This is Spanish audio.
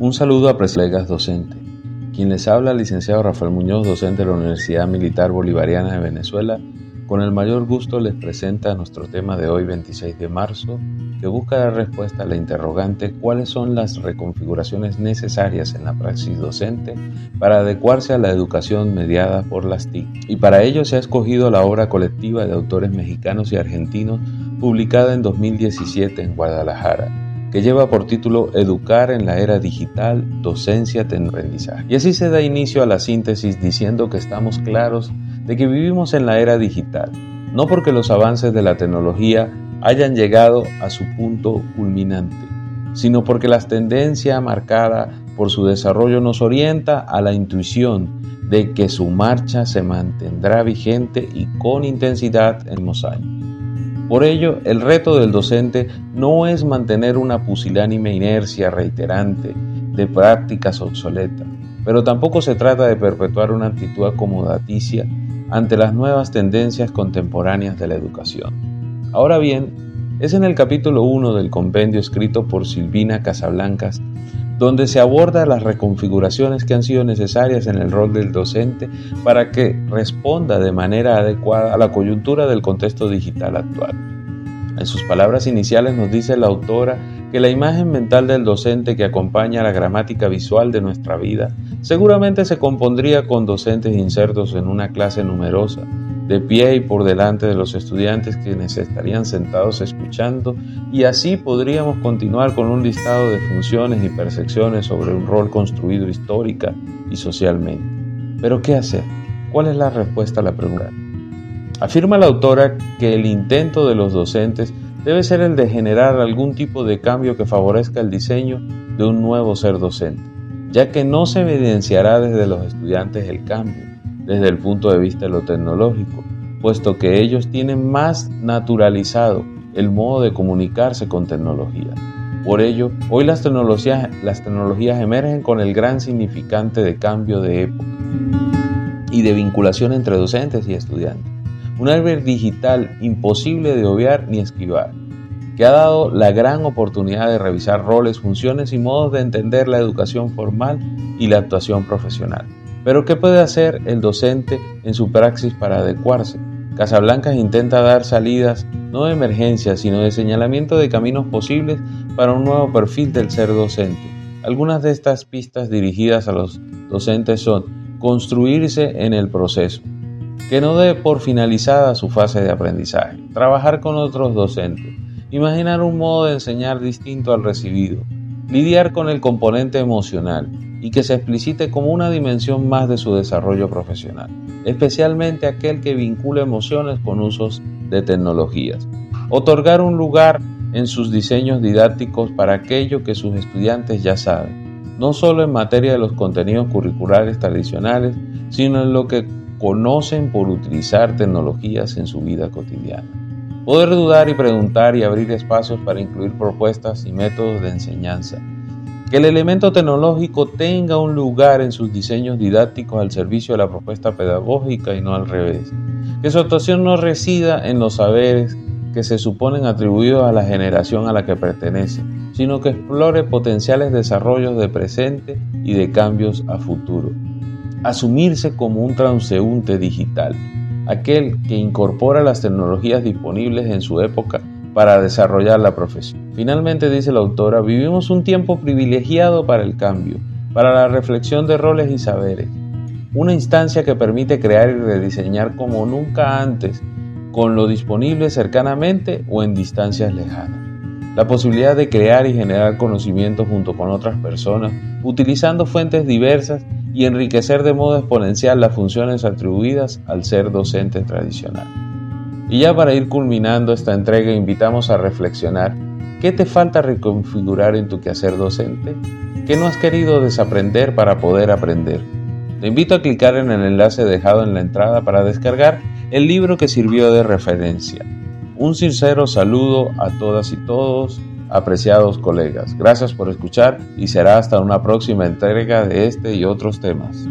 Un saludo a colegas docentes. Quien les habla, licenciado Rafael Muñoz, docente de la Universidad Militar Bolivariana de Venezuela, con el mayor gusto les presenta nuestro tema de hoy, 26 de marzo, que busca dar respuesta a la interrogante cuáles son las reconfiguraciones necesarias en la praxis docente para adecuarse a la educación mediada por las TIC. Y para ello se ha escogido la obra colectiva de autores mexicanos y argentinos publicada en 2017 en Guadalajara que lleva por título Educar en la era digital, docencia, aprendizaje. Y así se da inicio a la síntesis diciendo que estamos claros de que vivimos en la era digital, no porque los avances de la tecnología hayan llegado a su punto culminante, sino porque la tendencia marcada por su desarrollo nos orienta a la intuición de que su marcha se mantendrá vigente y con intensidad en los años. Por ello, el reto del docente no es mantener una pusilánime inercia reiterante de prácticas obsoletas, pero tampoco se trata de perpetuar una actitud acomodaticia ante las nuevas tendencias contemporáneas de la educación. Ahora bien, es en el capítulo 1 del compendio escrito por Silvina Casablancas donde se aborda las reconfiguraciones que han sido necesarias en el rol del docente para que responda de manera adecuada a la coyuntura del contexto digital actual. En sus palabras iniciales nos dice la autora que la imagen mental del docente que acompaña la gramática visual de nuestra vida seguramente se compondría con docentes insertos en una clase numerosa, de pie y por delante de los estudiantes quienes estarían sentados escuchando y así podríamos continuar con un listado de funciones y percepciones sobre un rol construido histórica y socialmente. Pero ¿qué hacer? ¿Cuál es la respuesta a la pregunta? Afirma la autora que el intento de los docentes debe ser el de generar algún tipo de cambio que favorezca el diseño de un nuevo ser docente, ya que no se evidenciará desde los estudiantes el cambio, desde el punto de vista de lo tecnológico, puesto que ellos tienen más naturalizado el modo de comunicarse con tecnología. Por ello, hoy las tecnologías, emergen con el gran significante de cambio de época y de vinculación entre docentes y estudiantes. Un árbol digital imposible de obviar ni esquivar, que ha dado la gran oportunidad de revisar roles, funciones y modos de entender la educación formal y la actuación profesional. Pero ¿qué puede hacer el docente en su praxis para adecuarse? Casablancas intenta dar salidas no de emergencia, sino de señalamiento de caminos posibles para un nuevo perfil del ser docente. Algunas de estas pistas dirigidas a los docentes son construirse en el proceso, que no dé por finalizada su fase de aprendizaje, trabajar con otros docentes, imaginar un modo de enseñar distinto al recibido, lidiar con el componente emocional, y que se explicite como una dimensión más de su desarrollo profesional, especialmente aquel que vincula emociones con usos de tecnologías. Otorgar un lugar en sus diseños didácticos para aquello que sus estudiantes ya saben, no solo en materia de los contenidos curriculares tradicionales, sino en lo que conocen por utilizar tecnologías en su vida cotidiana. Poder dudar y preguntar y abrir espacios para incluir propuestas y métodos de enseñanza que el elemento tecnológico tenga un lugar en sus diseños didácticos al servicio de la propuesta pedagógica y no al revés. Que su actuación no resida en los saberes que se suponen atribuidos a la generación a la que pertenece, sino que explore potenciales desarrollos de presente y de cambios a futuro. Asumirse como un transeúnte digital, aquel que incorpora las tecnologías disponibles en su época para desarrollar la profesión. Finalmente, dice la autora, vivimos un tiempo privilegiado para el cambio, para la reflexión de roles y saberes, una instancia que permite crear y rediseñar como nunca antes, con lo disponible cercanamente o en distancias lejanas. La posibilidad de crear y generar conocimiento junto con otras personas, utilizando fuentes diversas y enriquecer de modo exponencial las funciones atribuidas al ser docente tradicional. Y ya para ir culminando esta entrega, invitamos a reflexionar qué te falta reconfigurar en tu quehacer docente, qué no has querido desaprender para poder aprender. Te invito a clicar en el enlace dejado en la entrada para descargar el libro que sirvió de referencia. Un sincero saludo a todas y todos, apreciados colegas. Gracias por escuchar y será hasta una próxima entrega de este y otros temas.